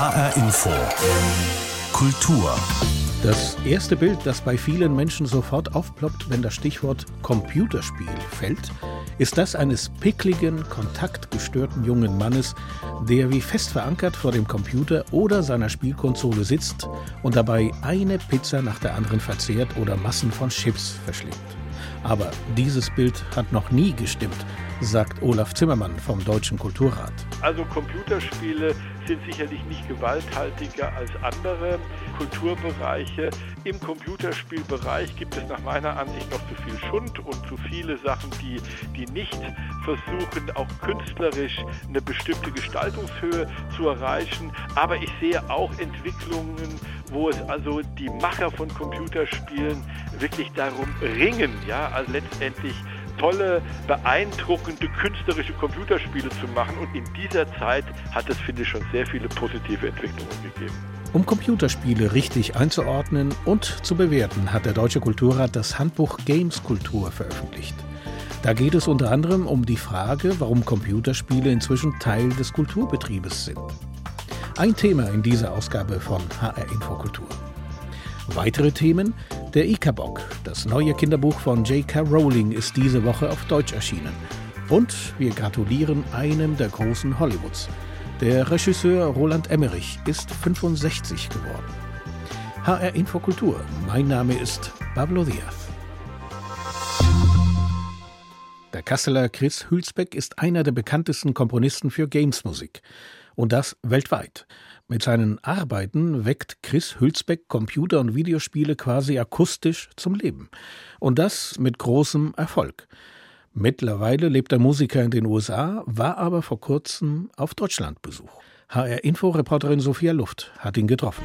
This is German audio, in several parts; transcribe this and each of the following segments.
HR Info. Kultur. Das erste Bild, das bei vielen Menschen sofort aufploppt, wenn das Stichwort Computerspiel fällt, ist das eines pickligen, kontaktgestörten jungen Mannes, der wie fest verankert vor dem Computer oder seiner Spielkonsole sitzt und dabei eine Pizza nach der anderen verzehrt oder Massen von Chips verschlingt. Aber dieses Bild hat noch nie gestimmt, sagt Olaf Zimmermann vom Deutschen Kulturrat. Also Computerspiele sind sicherlich nicht gewalthaltiger als andere Kulturbereiche. Im Computerspielbereich gibt es nach meiner Ansicht noch zu viel Schund und zu viele Sachen, die, die nicht versuchen, auch künstlerisch eine bestimmte Gestaltungshöhe zu erreichen. Aber ich sehe auch Entwicklungen, wo es also die Macher von Computerspielen wirklich darum ringen, ja, also letztendlich tolle, beeindruckende künstlerische Computerspiele zu machen. Und in dieser Zeit hat es, finde ich, schon sehr viele positive Entwicklungen gegeben. Um Computerspiele richtig einzuordnen und zu bewerten, hat der Deutsche Kulturrat das Handbuch Games Kultur veröffentlicht. Da geht es unter anderem um die Frage, warum Computerspiele inzwischen Teil des Kulturbetriebes sind. Ein Thema in dieser Ausgabe von HR Infokultur. Weitere Themen der Ikabok, das neue Kinderbuch von J.K. Rowling, ist diese Woche auf Deutsch erschienen. Und wir gratulieren einem der großen Hollywoods. Der Regisseur Roland Emmerich ist 65 geworden. HR Infokultur, mein Name ist Pablo Diaz. Der Kasseler Chris Hülsbeck ist einer der bekanntesten Komponisten für Gamesmusik. Und das weltweit. Mit seinen Arbeiten weckt Chris Hülsbeck Computer- und Videospiele quasi akustisch zum Leben. Und das mit großem Erfolg. Mittlerweile lebt der Musiker in den USA, war aber vor kurzem auf Deutschlandbesuch. HR-Info-Reporterin Sophia Luft hat ihn getroffen.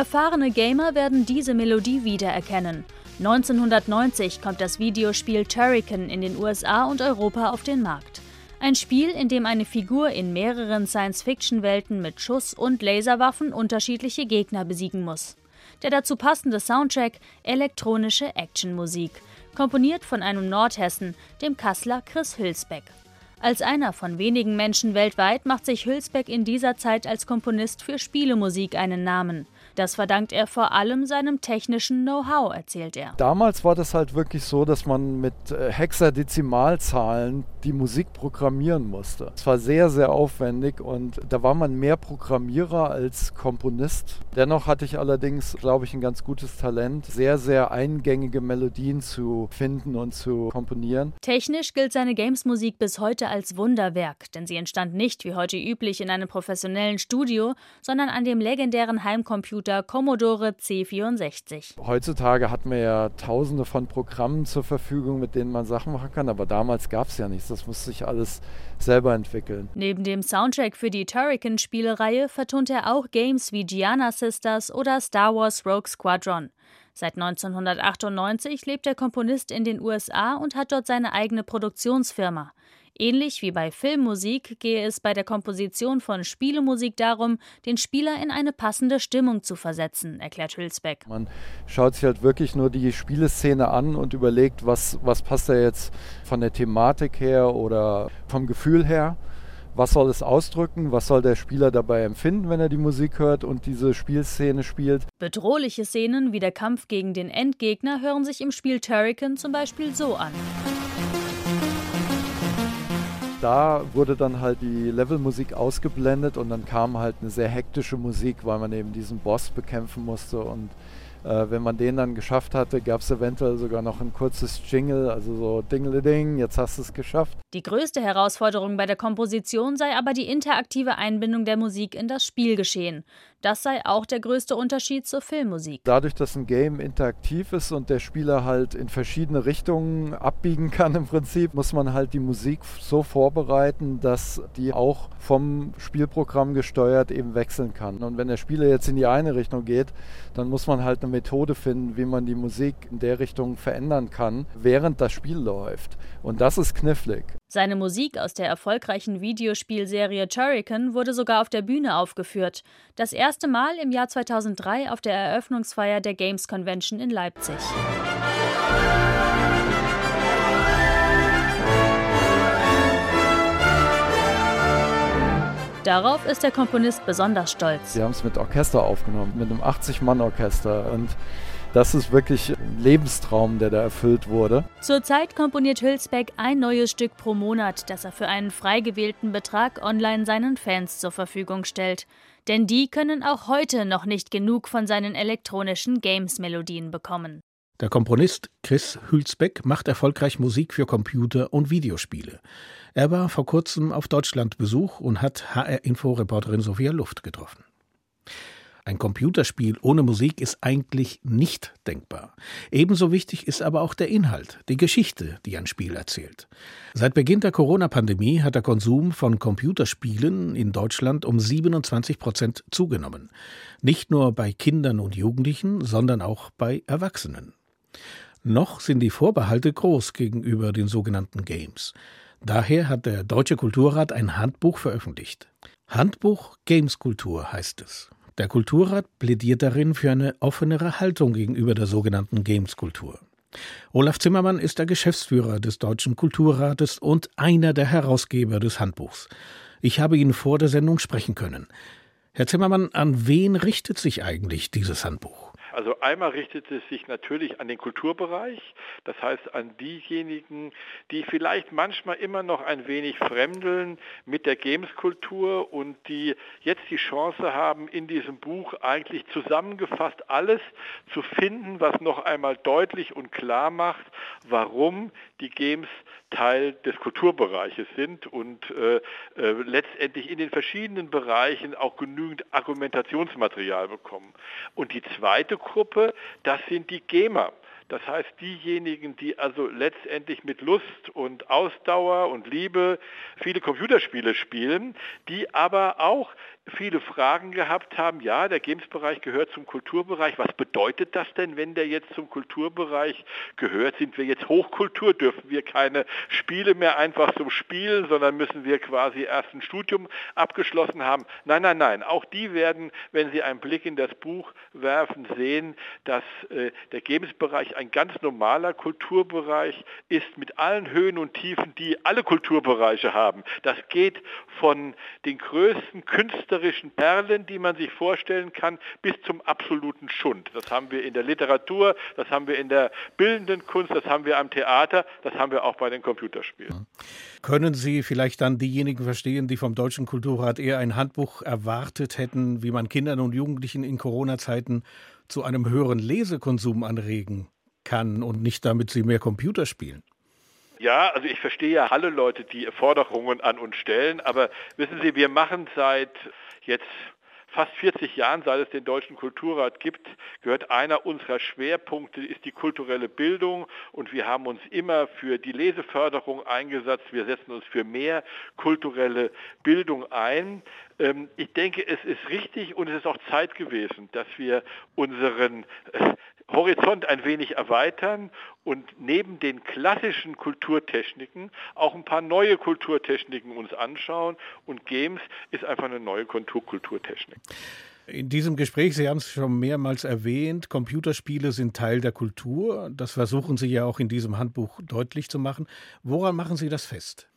Erfahrene Gamer werden diese Melodie wiedererkennen. 1990 kommt das Videospiel Turrican in den USA und Europa auf den Markt. Ein Spiel, in dem eine Figur in mehreren Science-Fiction-Welten mit Schuss- und Laserwaffen unterschiedliche Gegner besiegen muss. Der dazu passende Soundtrack elektronische Actionmusik, komponiert von einem Nordhessen, dem Kassler Chris Hülsbeck. Als einer von wenigen Menschen weltweit macht sich Hülsbeck in dieser Zeit als Komponist für Spielemusik einen Namen. Das verdankt er vor allem seinem technischen Know-how, erzählt er. Damals war das halt wirklich so, dass man mit äh, Hexadezimalzahlen die Musik programmieren musste. Es war sehr, sehr aufwendig und da war man mehr Programmierer als Komponist. Dennoch hatte ich allerdings, glaube ich, ein ganz gutes Talent, sehr, sehr eingängige Melodien zu finden und zu komponieren. Technisch gilt seine Games-Musik bis heute als Wunderwerk, denn sie entstand nicht wie heute üblich in einem professionellen Studio, sondern an dem legendären Heimcomputer Computer Commodore C64. Heutzutage hat man ja tausende von Programmen zur Verfügung, mit denen man Sachen machen kann, aber damals gab es ja nichts. Das musste sich alles selber entwickeln. Neben dem Soundtrack für die Turrican-Spielereihe vertont er auch Games wie Gianna Sisters oder Star Wars Rogue Squadron. Seit 1998 lebt der Komponist in den USA und hat dort seine eigene Produktionsfirma. Ähnlich wie bei Filmmusik gehe es bei der Komposition von Spielemusik darum, den Spieler in eine passende Stimmung zu versetzen, erklärt Hülsbeck. Man schaut sich halt wirklich nur die Spieleszene an und überlegt, was, was passt da jetzt von der Thematik her oder vom Gefühl her. Was soll es ausdrücken? Was soll der Spieler dabei empfinden, wenn er die Musik hört und diese Spielszene spielt? Bedrohliche Szenen wie der Kampf gegen den Endgegner hören sich im Spiel Turrican zum Beispiel so an da wurde dann halt die Levelmusik ausgeblendet und dann kam halt eine sehr hektische Musik, weil man eben diesen Boss bekämpfen musste und äh, wenn man den dann geschafft hatte, gab es eventuell sogar noch ein kurzes Jingle, also so Dingeleding, jetzt hast du es geschafft. Die größte Herausforderung bei der Komposition sei aber die interaktive Einbindung der Musik in das Spielgeschehen. Das sei auch der größte Unterschied zur Filmmusik. Dadurch, dass ein Game interaktiv ist und der Spieler halt in verschiedene Richtungen abbiegen kann im Prinzip, muss man halt die Musik so vorbereiten, dass die auch vom Spielprogramm gesteuert eben wechseln kann. Und wenn der Spieler jetzt in die eine Richtung geht, dann muss man halt eine Methode finden, wie man die Musik in der Richtung verändern kann, während das Spiel läuft. Und das ist knifflig. Seine Musik aus der erfolgreichen Videospielserie Turrican wurde sogar auf der Bühne aufgeführt, das erste Mal im Jahr 2003 auf der Eröffnungsfeier der Games Convention in Leipzig. Darauf ist der Komponist besonders stolz. Sie haben es mit Orchester aufgenommen, mit einem 80-Mann-Orchester und das ist wirklich ein Lebenstraum, der da erfüllt wurde. Zurzeit komponiert Hülsbeck ein neues Stück pro Monat, das er für einen frei gewählten Betrag online seinen Fans zur Verfügung stellt. Denn die können auch heute noch nicht genug von seinen elektronischen Games-Melodien bekommen. Der Komponist Chris Hülsbeck macht erfolgreich Musik für Computer und Videospiele. Er war vor kurzem auf Deutschlandbesuch und hat HR-Info-Reporterin Sophia Luft getroffen. Ein Computerspiel ohne Musik ist eigentlich nicht denkbar. Ebenso wichtig ist aber auch der Inhalt, die Geschichte, die ein Spiel erzählt. Seit Beginn der Corona-Pandemie hat der Konsum von Computerspielen in Deutschland um 27 Prozent zugenommen. Nicht nur bei Kindern und Jugendlichen, sondern auch bei Erwachsenen. Noch sind die Vorbehalte groß gegenüber den sogenannten Games. Daher hat der Deutsche Kulturrat ein Handbuch veröffentlicht. Handbuch Gameskultur heißt es. Der Kulturrat plädiert darin für eine offenere Haltung gegenüber der sogenannten Gameskultur. Olaf Zimmermann ist der Geschäftsführer des Deutschen Kulturrates und einer der Herausgeber des Handbuchs. Ich habe ihn vor der Sendung sprechen können. Herr Zimmermann, an wen richtet sich eigentlich dieses Handbuch? Also einmal richtet es sich natürlich an den Kulturbereich, das heißt an diejenigen, die vielleicht manchmal immer noch ein wenig fremdeln mit der Gameskultur und die jetzt die Chance haben, in diesem Buch eigentlich zusammengefasst alles zu finden, was noch einmal deutlich und klar macht, warum die Games Teil des Kulturbereiches sind und äh, äh, letztendlich in den verschiedenen Bereichen auch genügend Argumentationsmaterial bekommen. Und die zweite Gruppe, das sind die Gamer. Das heißt, diejenigen, die also letztendlich mit Lust und Ausdauer und Liebe viele Computerspiele spielen, die aber auch viele Fragen gehabt haben, ja, der Games-Bereich gehört zum Kulturbereich. Was bedeutet das denn, wenn der jetzt zum Kulturbereich gehört? Sind wir jetzt Hochkultur? Dürfen wir keine Spiele mehr einfach so spielen, sondern müssen wir quasi erst ein Studium abgeschlossen haben? Nein, nein, nein. Auch die werden, wenn sie einen Blick in das Buch werfen, sehen, dass äh, der Games-Bereich ein ganz normaler Kulturbereich ist mit allen Höhen und Tiefen, die alle Kulturbereiche haben. Das geht von den größten Künstlern künstlerischen Perlen, die man sich vorstellen kann, bis zum absoluten Schund. Das haben wir in der Literatur, das haben wir in der bildenden Kunst, das haben wir am Theater, das haben wir auch bei den Computerspielen. Können Sie vielleicht dann diejenigen verstehen, die vom Deutschen Kulturrat eher ein Handbuch erwartet hätten, wie man Kindern und Jugendlichen in Corona-Zeiten zu einem höheren Lesekonsum anregen kann und nicht damit sie mehr Computer spielen? Ja, also ich verstehe ja alle Leute, die Forderungen an uns stellen, aber wissen Sie, wir machen seit jetzt fast 40 Jahren, seit es den Deutschen Kulturrat gibt, gehört einer unserer Schwerpunkte, ist die kulturelle Bildung und wir haben uns immer für die Leseförderung eingesetzt. Wir setzen uns für mehr kulturelle Bildung ein. Ähm, ich denke, es ist richtig und es ist auch Zeit gewesen, dass wir unseren äh, Horizont ein wenig erweitern und neben den klassischen Kulturtechniken auch ein paar neue Kulturtechniken uns anschauen. Und Games ist einfach eine neue Kulturtechnik. In diesem Gespräch, Sie haben es schon mehrmals erwähnt, Computerspiele sind Teil der Kultur. Das versuchen Sie ja auch in diesem Handbuch deutlich zu machen. Woran machen Sie das fest?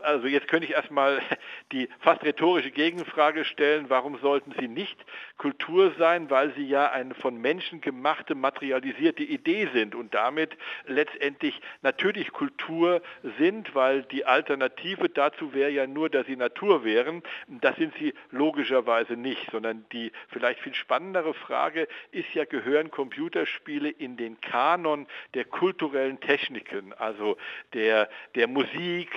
Also jetzt könnte ich erstmal die fast rhetorische Gegenfrage stellen, warum sollten sie nicht Kultur sein, weil sie ja eine von Menschen gemachte, materialisierte Idee sind und damit letztendlich natürlich Kultur sind, weil die Alternative dazu wäre ja nur, dass sie Natur wären. Das sind sie logischerweise nicht, sondern die vielleicht viel spannendere Frage ist ja, gehören Computerspiele in den Kanon der kulturellen Techniken, also der, der Musik,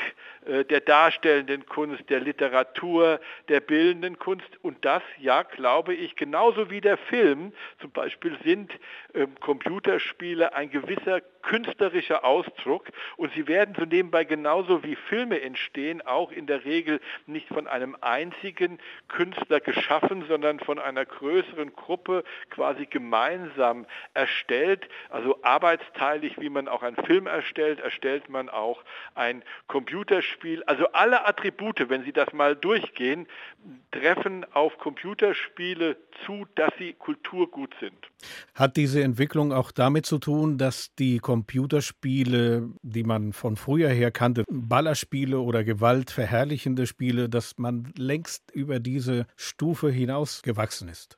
der darstellenden Kunst, der Literatur, der bildenden Kunst. Und das, ja, glaube ich, genauso wie der Film zum Beispiel sind äh, Computerspiele ein gewisser künstlerischer Ausdruck und sie werden so nebenbei genauso wie Filme entstehen, auch in der Regel nicht von einem einzigen Künstler geschaffen, sondern von einer größeren Gruppe quasi gemeinsam erstellt. Also arbeitsteilig, wie man auch einen Film erstellt, erstellt man auch ein Computerspiel. Also alle Attribute, wenn Sie das mal durchgehen, treffen auf Computerspiele zu, dass sie kulturgut sind. Hat diese Entwicklung auch damit zu tun, dass die Computerspiele, die man von früher her kannte, Ballerspiele oder gewaltverherrlichende Spiele, dass man längst über diese Stufe hinaus gewachsen ist?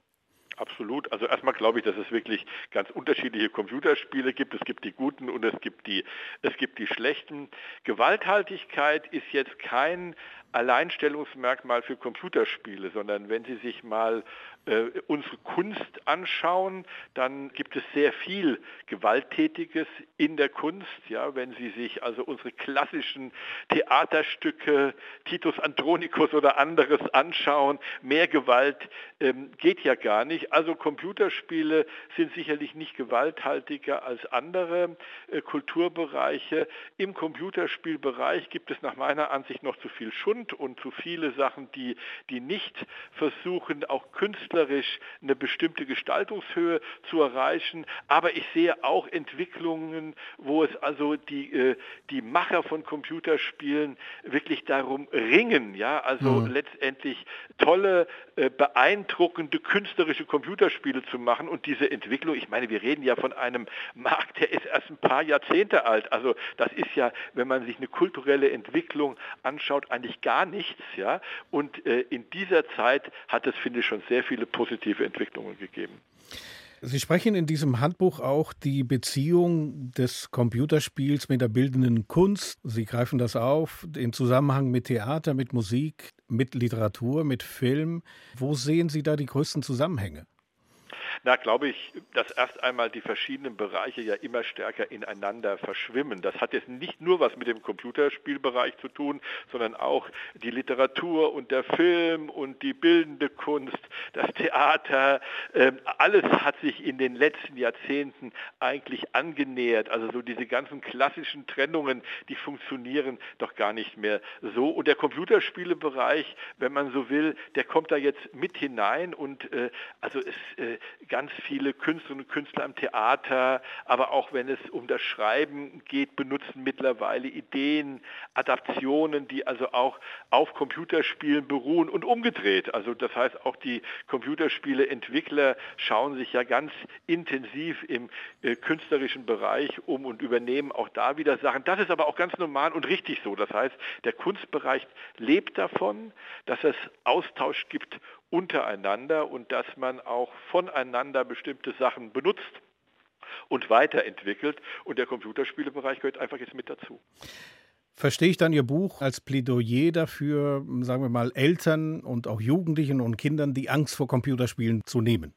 Absolut. Also erstmal glaube ich, dass es wirklich ganz unterschiedliche Computerspiele gibt. Es gibt die guten und es gibt die, es gibt die schlechten. Gewalthaltigkeit ist jetzt kein Alleinstellungsmerkmal für Computerspiele, sondern wenn Sie sich mal äh, unsere Kunst anschauen, dann gibt es sehr viel Gewalttätiges in der Kunst. Ja, wenn Sie sich also unsere klassischen Theaterstücke, Titus Andronicus oder anderes anschauen, mehr Gewalt ähm, geht ja gar nicht. Also Computerspiele sind sicherlich nicht gewalthaltiger als andere äh, Kulturbereiche. Im Computerspielbereich gibt es nach meiner Ansicht noch zu viel Schund und zu viele Sachen, die, die nicht versuchen, auch Künstler künstlerisch eine bestimmte Gestaltungshöhe zu erreichen. Aber ich sehe auch Entwicklungen, wo es also die, äh, die Macher von Computerspielen wirklich darum ringen, ja, also mhm. letztendlich tolle, äh, beeindruckende künstlerische Computerspiele zu machen. Und diese Entwicklung, ich meine, wir reden ja von einem Markt, der ist erst ein paar Jahrzehnte alt. Also das ist ja, wenn man sich eine kulturelle Entwicklung anschaut, eigentlich gar nichts, ja. Und äh, in dieser Zeit hat es, finde ich, schon sehr viele viele positive Entwicklungen gegeben. Sie sprechen in diesem Handbuch auch die Beziehung des Computerspiels mit der bildenden Kunst. Sie greifen das auf im Zusammenhang mit Theater, mit Musik, mit Literatur, mit Film. Wo sehen Sie da die größten Zusammenhänge? Na, glaube ich, dass erst einmal die verschiedenen Bereiche ja immer stärker ineinander verschwimmen. Das hat jetzt nicht nur was mit dem Computerspielbereich zu tun, sondern auch die Literatur und der Film und die bildende Kunst, das Theater. Äh, alles hat sich in den letzten Jahrzehnten eigentlich angenähert. Also so diese ganzen klassischen Trennungen, die funktionieren doch gar nicht mehr so. Und der Computerspielebereich, wenn man so will, der kommt da jetzt mit hinein und äh, also es äh, ganz viele Künstlerinnen und Künstler am Theater, aber auch wenn es um das Schreiben geht, benutzen mittlerweile Ideen, Adaptionen, die also auch auf Computerspielen beruhen und umgedreht. Also das heißt, auch die Computerspieleentwickler schauen sich ja ganz intensiv im äh, künstlerischen Bereich um und übernehmen auch da wieder Sachen. Das ist aber auch ganz normal und richtig so. Das heißt, der Kunstbereich lebt davon, dass es Austausch gibt untereinander und dass man auch voneinander bestimmte Sachen benutzt und weiterentwickelt. Und der Computerspielebereich gehört einfach jetzt mit dazu. Verstehe ich dann Ihr Buch als Plädoyer dafür, sagen wir mal, Eltern und auch Jugendlichen und Kindern die Angst vor Computerspielen zu nehmen?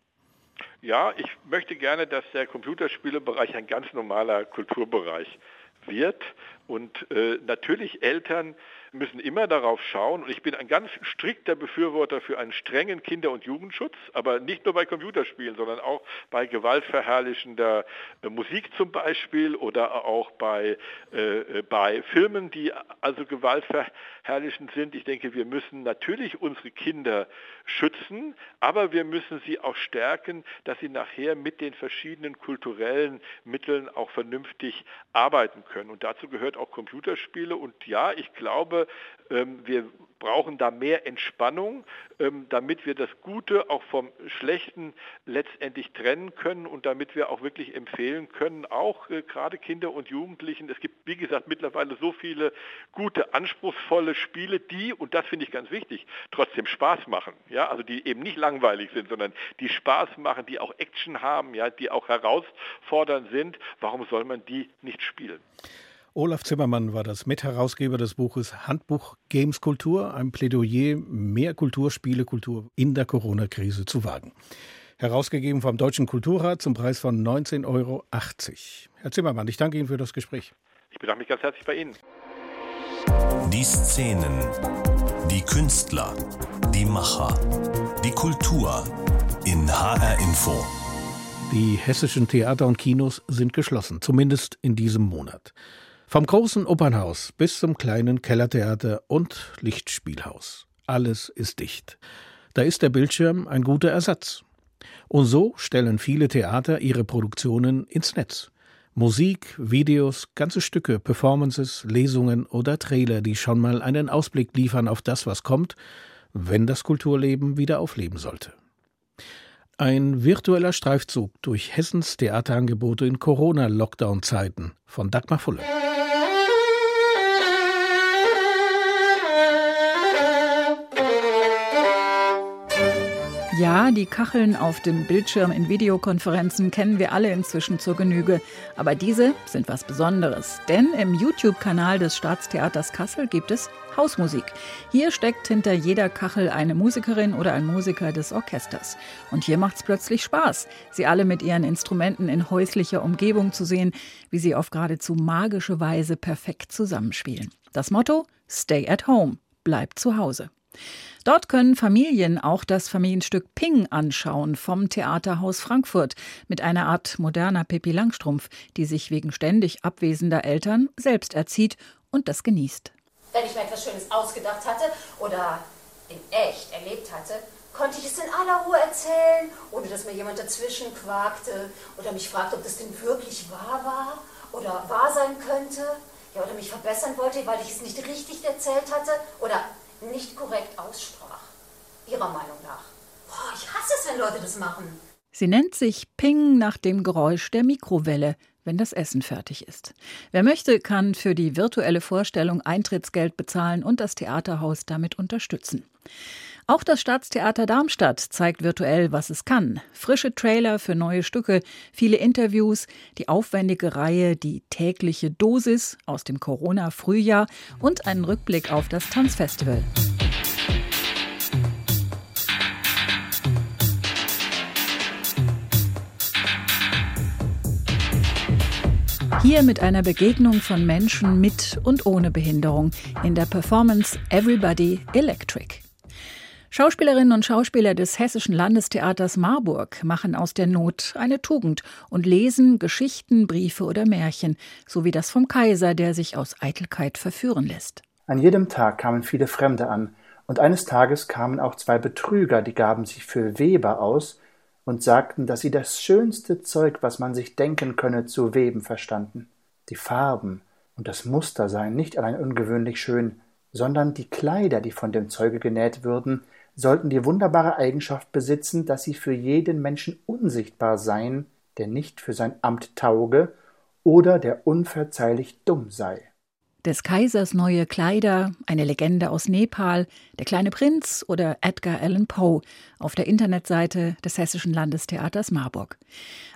Ja, ich möchte gerne, dass der Computerspielebereich ein ganz normaler Kulturbereich wird und äh, natürlich Eltern müssen immer darauf schauen, und ich bin ein ganz strikter Befürworter für einen strengen Kinder- und Jugendschutz, aber nicht nur bei Computerspielen, sondern auch bei gewaltverherrlichender äh, Musik zum Beispiel oder auch bei, äh, bei Filmen, die also gewaltverherrlichend sind. Ich denke, wir müssen natürlich unsere Kinder schützen, aber wir müssen sie auch stärken, dass sie nachher mit den verschiedenen kulturellen Mitteln auch vernünftig arbeiten können. Und dazu gehört auch Computerspiele. Und ja, ich glaube, ähm, wir brauchen da mehr Entspannung, ähm, damit wir das Gute auch vom Schlechten letztendlich trennen können und damit wir auch wirklich empfehlen können, auch äh, gerade Kinder und Jugendlichen. Es gibt, wie gesagt, mittlerweile so viele gute, anspruchsvolle Spiele, die, und das finde ich ganz wichtig, trotzdem Spaß machen. Ja, also die eben nicht langweilig sind, sondern die Spaß machen, die auch Action haben, ja, die auch herausfordernd sind. Warum soll man die nicht spielen? Olaf Zimmermann war das Mitherausgeber des Buches Handbuch Games Kultur, ein Plädoyer, mehr Kulturspielekultur in der Corona-Krise zu wagen. Herausgegeben vom Deutschen Kulturrat zum Preis von 19,80 Euro. Herr Zimmermann, ich danke Ihnen für das Gespräch. Ich bedanke mich ganz herzlich bei Ihnen. Die Szenen, die Künstler, die Macher, die Kultur in HR Info. Die hessischen Theater und Kinos sind geschlossen, zumindest in diesem Monat. Vom großen Opernhaus bis zum kleinen Kellertheater und Lichtspielhaus. Alles ist dicht. Da ist der Bildschirm ein guter Ersatz. Und so stellen viele Theater ihre Produktionen ins Netz. Musik, Videos, ganze Stücke, Performances, Lesungen oder Trailer, die schon mal einen Ausblick liefern auf das, was kommt, wenn das Kulturleben wieder aufleben sollte. Ein virtueller Streifzug durch Hessens Theaterangebote in Corona-Lockdown-Zeiten von Dagmar Fulle. Ja, die Kacheln auf dem Bildschirm in Videokonferenzen kennen wir alle inzwischen zur Genüge. Aber diese sind was Besonderes. Denn im YouTube-Kanal des Staatstheaters Kassel gibt es Hausmusik. Hier steckt hinter jeder Kachel eine Musikerin oder ein Musiker des Orchesters. Und hier macht's plötzlich Spaß, sie alle mit ihren Instrumenten in häuslicher Umgebung zu sehen, wie sie auf geradezu magische Weise perfekt zusammenspielen. Das Motto: Stay at home, bleib zu Hause. Dort können Familien auch das Familienstück Ping anschauen vom Theaterhaus Frankfurt mit einer Art moderner Pippi Langstrumpf, die sich wegen ständig abwesender Eltern selbst erzieht und das genießt. Wenn ich mir etwas Schönes ausgedacht hatte oder in echt erlebt hatte, konnte ich es in aller Ruhe erzählen, ohne dass mir jemand dazwischen quakte oder mich fragte, ob das denn wirklich wahr war oder wahr sein könnte. Ja, oder mich verbessern wollte, weil ich es nicht richtig erzählt hatte oder nicht korrekt aussprach. Ihrer Meinung nach. Boah, ich hasse es, wenn Leute das machen. Sie nennt sich Ping nach dem Geräusch der Mikrowelle, wenn das Essen fertig ist. Wer möchte, kann für die virtuelle Vorstellung Eintrittsgeld bezahlen und das Theaterhaus damit unterstützen. Auch das Staatstheater Darmstadt zeigt virtuell, was es kann. Frische Trailer für neue Stücke, viele Interviews, die aufwendige Reihe Die tägliche Dosis aus dem Corona-Frühjahr und einen Rückblick auf das Tanzfestival. Hier mit einer Begegnung von Menschen mit und ohne Behinderung in der Performance Everybody Electric. Schauspielerinnen und Schauspieler des Hessischen Landestheaters Marburg machen aus der Not eine Tugend und lesen Geschichten, Briefe oder Märchen, so wie das vom Kaiser, der sich aus Eitelkeit verführen lässt. An jedem Tag kamen viele Fremde an, und eines Tages kamen auch zwei Betrüger, die gaben sich für Weber aus und sagten, dass sie das schönste Zeug, was man sich denken könne, zu weben verstanden. Die Farben und das Muster seien nicht allein ungewöhnlich schön, sondern die Kleider, die von dem Zeuge genäht würden, sollten die wunderbare Eigenschaft besitzen, dass sie für jeden Menschen unsichtbar seien, der nicht für sein Amt tauge oder der unverzeihlich dumm sei. Des Kaisers neue Kleider, eine Legende aus Nepal, der kleine Prinz oder Edgar Allan Poe auf der Internetseite des Hessischen Landestheaters Marburg.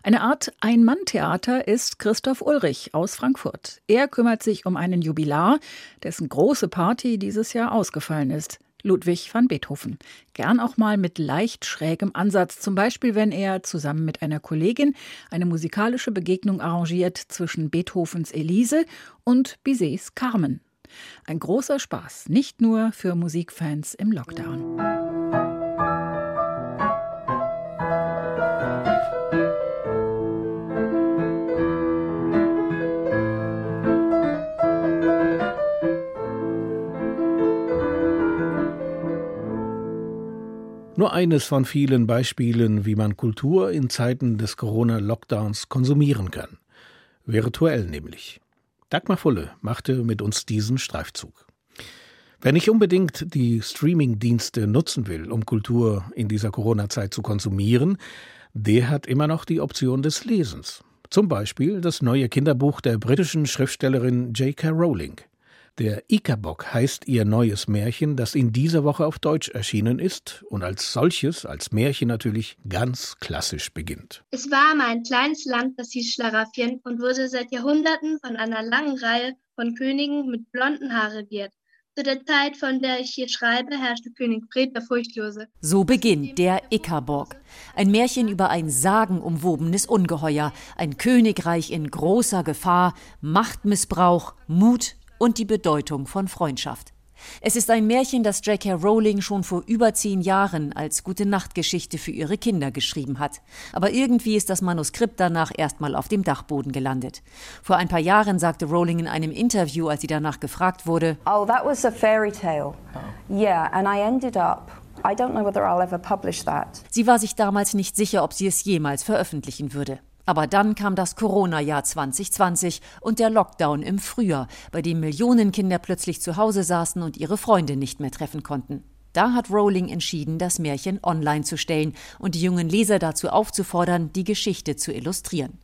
Eine Art Ein-Mann-Theater ist Christoph Ulrich aus Frankfurt. Er kümmert sich um einen Jubilar, dessen große Party dieses Jahr ausgefallen ist. Ludwig van Beethoven. Gern auch mal mit leicht schrägem Ansatz, zum Beispiel wenn er zusammen mit einer Kollegin eine musikalische Begegnung arrangiert zwischen Beethovens Elise und Bizets Carmen. Ein großer Spaß, nicht nur für Musikfans im Lockdown. Nur eines von vielen Beispielen, wie man Kultur in Zeiten des Corona-Lockdowns konsumieren kann. Virtuell nämlich. Dagmar Fulle machte mit uns diesen Streifzug. Wer nicht unbedingt die Streaming-Dienste nutzen will, um Kultur in dieser Corona-Zeit zu konsumieren, der hat immer noch die Option des Lesens. Zum Beispiel das neue Kinderbuch der britischen Schriftstellerin J.K. Rowling. Der Ikabock heißt ihr neues Märchen, das in dieser Woche auf Deutsch erschienen ist und als solches, als Märchen natürlich ganz klassisch beginnt. Es war einmal ein kleines Land, das hieß Schlaraffien und wurde seit Jahrhunderten von einer langen Reihe von Königen mit blonden Haaren regiert. Zu der Zeit, von der ich hier schreibe, herrschte König Fred der Furchtlose. So beginnt der Ickaborg. Ein Märchen über ein sagenumwobenes Ungeheuer, ein Königreich in großer Gefahr, Machtmissbrauch, Mut und die Bedeutung von Freundschaft. Es ist ein Märchen, das J.K. Rowling schon vor über zehn Jahren als gute Nachtgeschichte für ihre Kinder geschrieben hat. Aber irgendwie ist das Manuskript danach erstmal auf dem Dachboden gelandet. Vor ein paar Jahren sagte Rowling in einem Interview, als sie danach gefragt wurde: Oh, that was a fairy tale. Yeah, and I ended up Sie war sich damals nicht sicher, ob sie es jemals veröffentlichen würde. Aber dann kam das Corona-Jahr 2020 und der Lockdown im Frühjahr, bei dem Millionen Kinder plötzlich zu Hause saßen und ihre Freunde nicht mehr treffen konnten. Da hat Rowling entschieden, das Märchen online zu stellen und die jungen Leser dazu aufzufordern, die Geschichte zu illustrieren.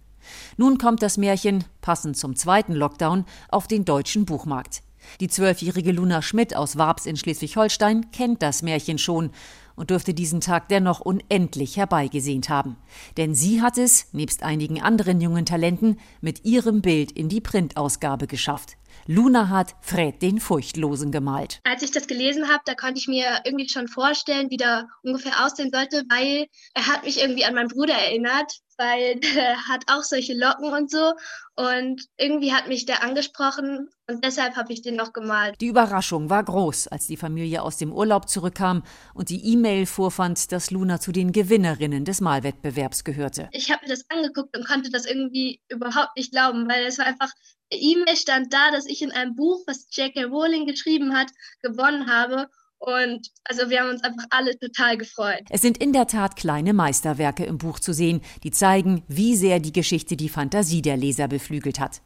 Nun kommt das Märchen, passend zum zweiten Lockdown, auf den deutschen Buchmarkt. Die zwölfjährige Luna Schmidt aus Warbs in Schleswig-Holstein kennt das Märchen schon und dürfte diesen Tag dennoch unendlich herbeigesehnt haben. Denn sie hat es, nebst einigen anderen jungen Talenten, mit ihrem Bild in die Printausgabe geschafft. Luna hat Fred den Furchtlosen gemalt. Als ich das gelesen habe, da konnte ich mir irgendwie schon vorstellen, wie der ungefähr aussehen sollte, weil er hat mich irgendwie an meinen Bruder erinnert weil der hat auch solche Locken und so. Und irgendwie hat mich der angesprochen und deshalb habe ich den noch gemalt. Die Überraschung war groß, als die Familie aus dem Urlaub zurückkam und die E-Mail vorfand, dass Luna zu den Gewinnerinnen des Malwettbewerbs gehörte. Ich habe mir das angeguckt und konnte das irgendwie überhaupt nicht glauben, weil es war einfach E-Mail stand da, dass ich in einem Buch, was J.K. Rowling geschrieben hat, gewonnen habe. Und also wir haben uns einfach alle total gefreut. Es sind in der Tat kleine Meisterwerke im Buch zu sehen, die zeigen, wie sehr die Geschichte die Fantasie der Leser beflügelt hat.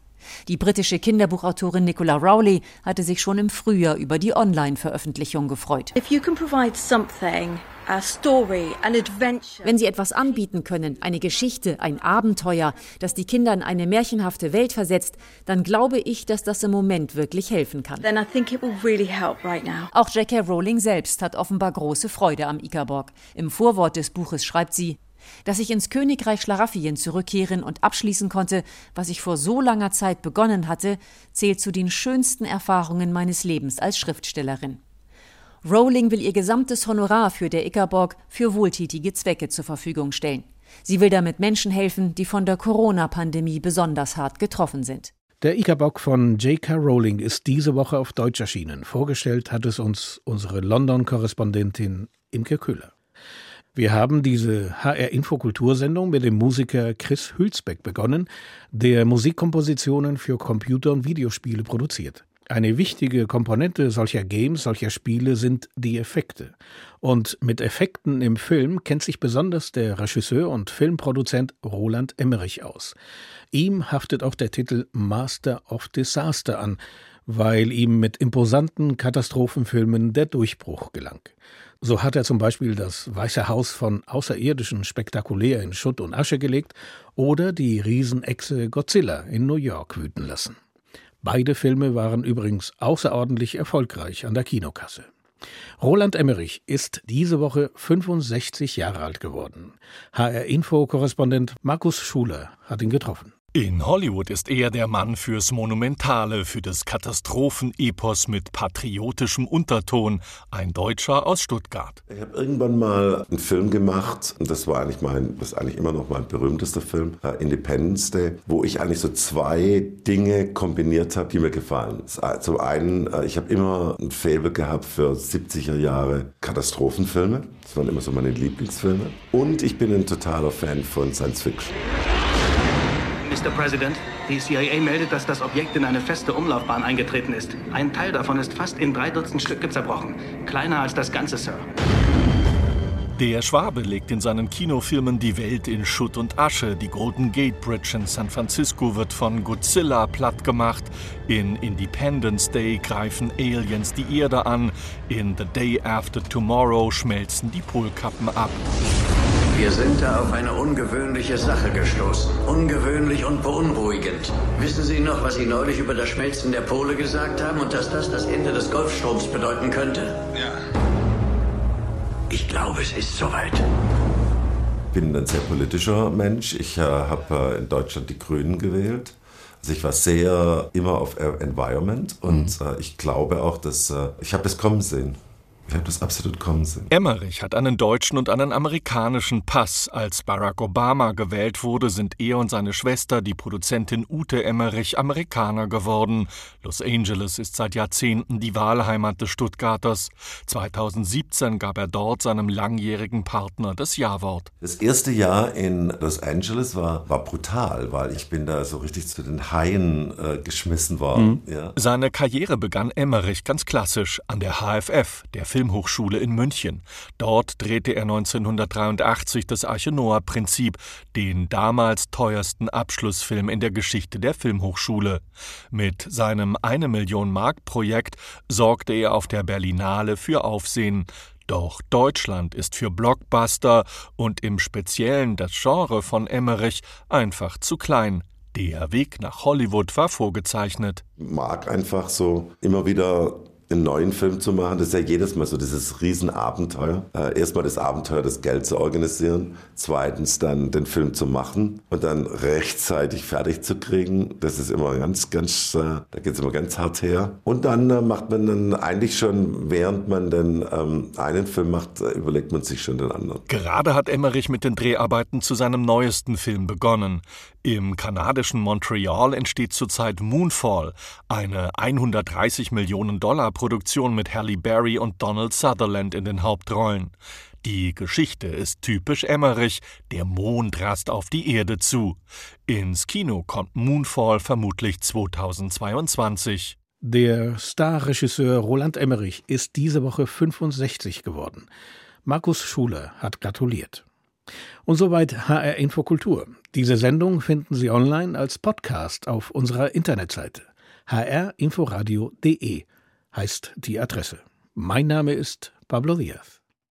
Die britische Kinderbuchautorin Nicola Rowley hatte sich schon im Frühjahr über die Online-Veröffentlichung gefreut. Wenn Sie etwas anbieten können, eine Geschichte, ein Abenteuer, das die Kinder in eine märchenhafte Welt versetzt, dann glaube ich, dass das im Moment wirklich helfen kann. Auch J.K. Rowling selbst hat offenbar große Freude am Ikaborg. Im Vorwort des Buches schreibt sie, dass ich ins Königreich Schlaraffien zurückkehren und abschließen konnte, was ich vor so langer Zeit begonnen hatte, zählt zu den schönsten Erfahrungen meines Lebens als Schriftstellerin. Rowling will ihr gesamtes Honorar für der Ickerborg für wohltätige Zwecke zur Verfügung stellen. Sie will damit Menschen helfen, die von der Corona-Pandemie besonders hart getroffen sind. Der Ickerbock von J.K. Rowling ist diese Woche auf Deutsch erschienen. Vorgestellt hat es uns unsere London-Korrespondentin Imke Köhler. Wir haben diese HR-Infokultursendung mit dem Musiker Chris Hülsbeck begonnen, der Musikkompositionen für Computer- und Videospiele produziert. Eine wichtige Komponente solcher Games, solcher Spiele sind die Effekte. Und mit Effekten im Film kennt sich besonders der Regisseur und Filmproduzent Roland Emmerich aus. Ihm haftet auch der Titel Master of Disaster an, weil ihm mit imposanten Katastrophenfilmen der Durchbruch gelang. So hat er zum Beispiel das Weiße Haus von Außerirdischen spektakulär in Schutt und Asche gelegt oder die Riesenechse Godzilla in New York wüten lassen. Beide Filme waren übrigens außerordentlich erfolgreich an der Kinokasse. Roland Emmerich ist diese Woche 65 Jahre alt geworden. HR-Info-Korrespondent Markus Schuler hat ihn getroffen. In Hollywood ist er der Mann fürs Monumentale, für das Katastrophenepos mit patriotischem Unterton, ein Deutscher aus Stuttgart. Ich habe irgendwann mal einen Film gemacht, und das war eigentlich mein, das ist eigentlich immer noch mein berühmtester Film, äh, Independence Day, wo ich eigentlich so zwei Dinge kombiniert habe, die mir gefallen. Zum einen, äh, ich habe immer ein Faible gehabt für 70er Jahre Katastrophenfilme. Das waren immer so meine Lieblingsfilme. Und ich bin ein totaler Fan von Science Fiction. Mr. President, die CIA meldet, dass das Objekt in eine feste Umlaufbahn eingetreten ist. Ein Teil davon ist fast in drei Dutzend Stücke zerbrochen. Kleiner als das Ganze, Sir. Der Schwabe legt in seinen Kinofilmen die Welt in Schutt und Asche. Die Golden Gate Bridge in San Francisco wird von Godzilla plattgemacht. In Independence Day greifen Aliens die Erde an. In The Day After Tomorrow schmelzen die Polkappen ab. Wir sind da auf eine ungewöhnliche Sache gestoßen. Ungewöhnlich und beunruhigend. Wissen Sie noch, was Sie neulich über das Schmelzen der Pole gesagt haben und dass das das Ende des Golfstroms bedeuten könnte? Ja. Ich glaube, es ist soweit. Ich bin ein sehr politischer Mensch. Ich äh, habe äh, in Deutschland die Grünen gewählt. Also ich war sehr immer auf Environment und mhm. äh, ich glaube auch, dass äh, ich habe es kommen sehen. Ich habe das absolut kommen sehen. Emmerich hat einen deutschen und einen amerikanischen Pass. Als Barack Obama gewählt wurde, sind er und seine Schwester, die Produzentin Ute Emmerich, Amerikaner geworden. Los Angeles ist seit Jahrzehnten die Wahlheimat des Stuttgarters. 2017 gab er dort seinem langjährigen Partner das Ja-Wort. Das erste Jahr in Los Angeles war, war brutal, weil ich bin da so richtig zu den Haien äh, geschmissen worden. Mhm. Ja. Seine Karriere begann Emmerich ganz klassisch an der HFF, der Film Filmhochschule in München. Dort drehte er 1983 das Arche Noah Prinzip, den damals teuersten Abschlussfilm in der Geschichte der Filmhochschule. Mit seinem eine Million Mark Projekt sorgte er auf der Berlinale für Aufsehen. Doch Deutschland ist für Blockbuster und im Speziellen das Genre von Emmerich einfach zu klein. Der Weg nach Hollywood war vorgezeichnet. Mag einfach so immer wieder einen neuen Film zu machen, das ist ja jedes Mal so dieses Riesenabenteuer. Äh, erstmal das Abenteuer, das Geld zu organisieren, zweitens dann den Film zu machen und dann rechtzeitig fertig zu kriegen. Das ist immer ganz, ganz, äh, da geht es immer ganz hart her. Und dann äh, macht man dann eigentlich schon, während man den ähm, einen Film macht, äh, überlegt man sich schon den anderen. Gerade hat Emmerich mit den Dreharbeiten zu seinem neuesten Film begonnen. Im kanadischen Montreal entsteht zurzeit Moonfall, eine 130 Millionen Dollar Produktion mit Halle Berry und Donald Sutherland in den Hauptrollen. Die Geschichte ist typisch Emmerich, der Mond rast auf die Erde zu. Ins Kino kommt Moonfall vermutlich 2022. Der Starregisseur Roland Emmerich ist diese Woche 65 geworden. Markus Schuler hat gratuliert. Und soweit HR Infokultur. Diese Sendung finden Sie online als Podcast auf unserer Internetseite hrinforadio.de heißt die Adresse. Mein Name ist Pablo Diaz.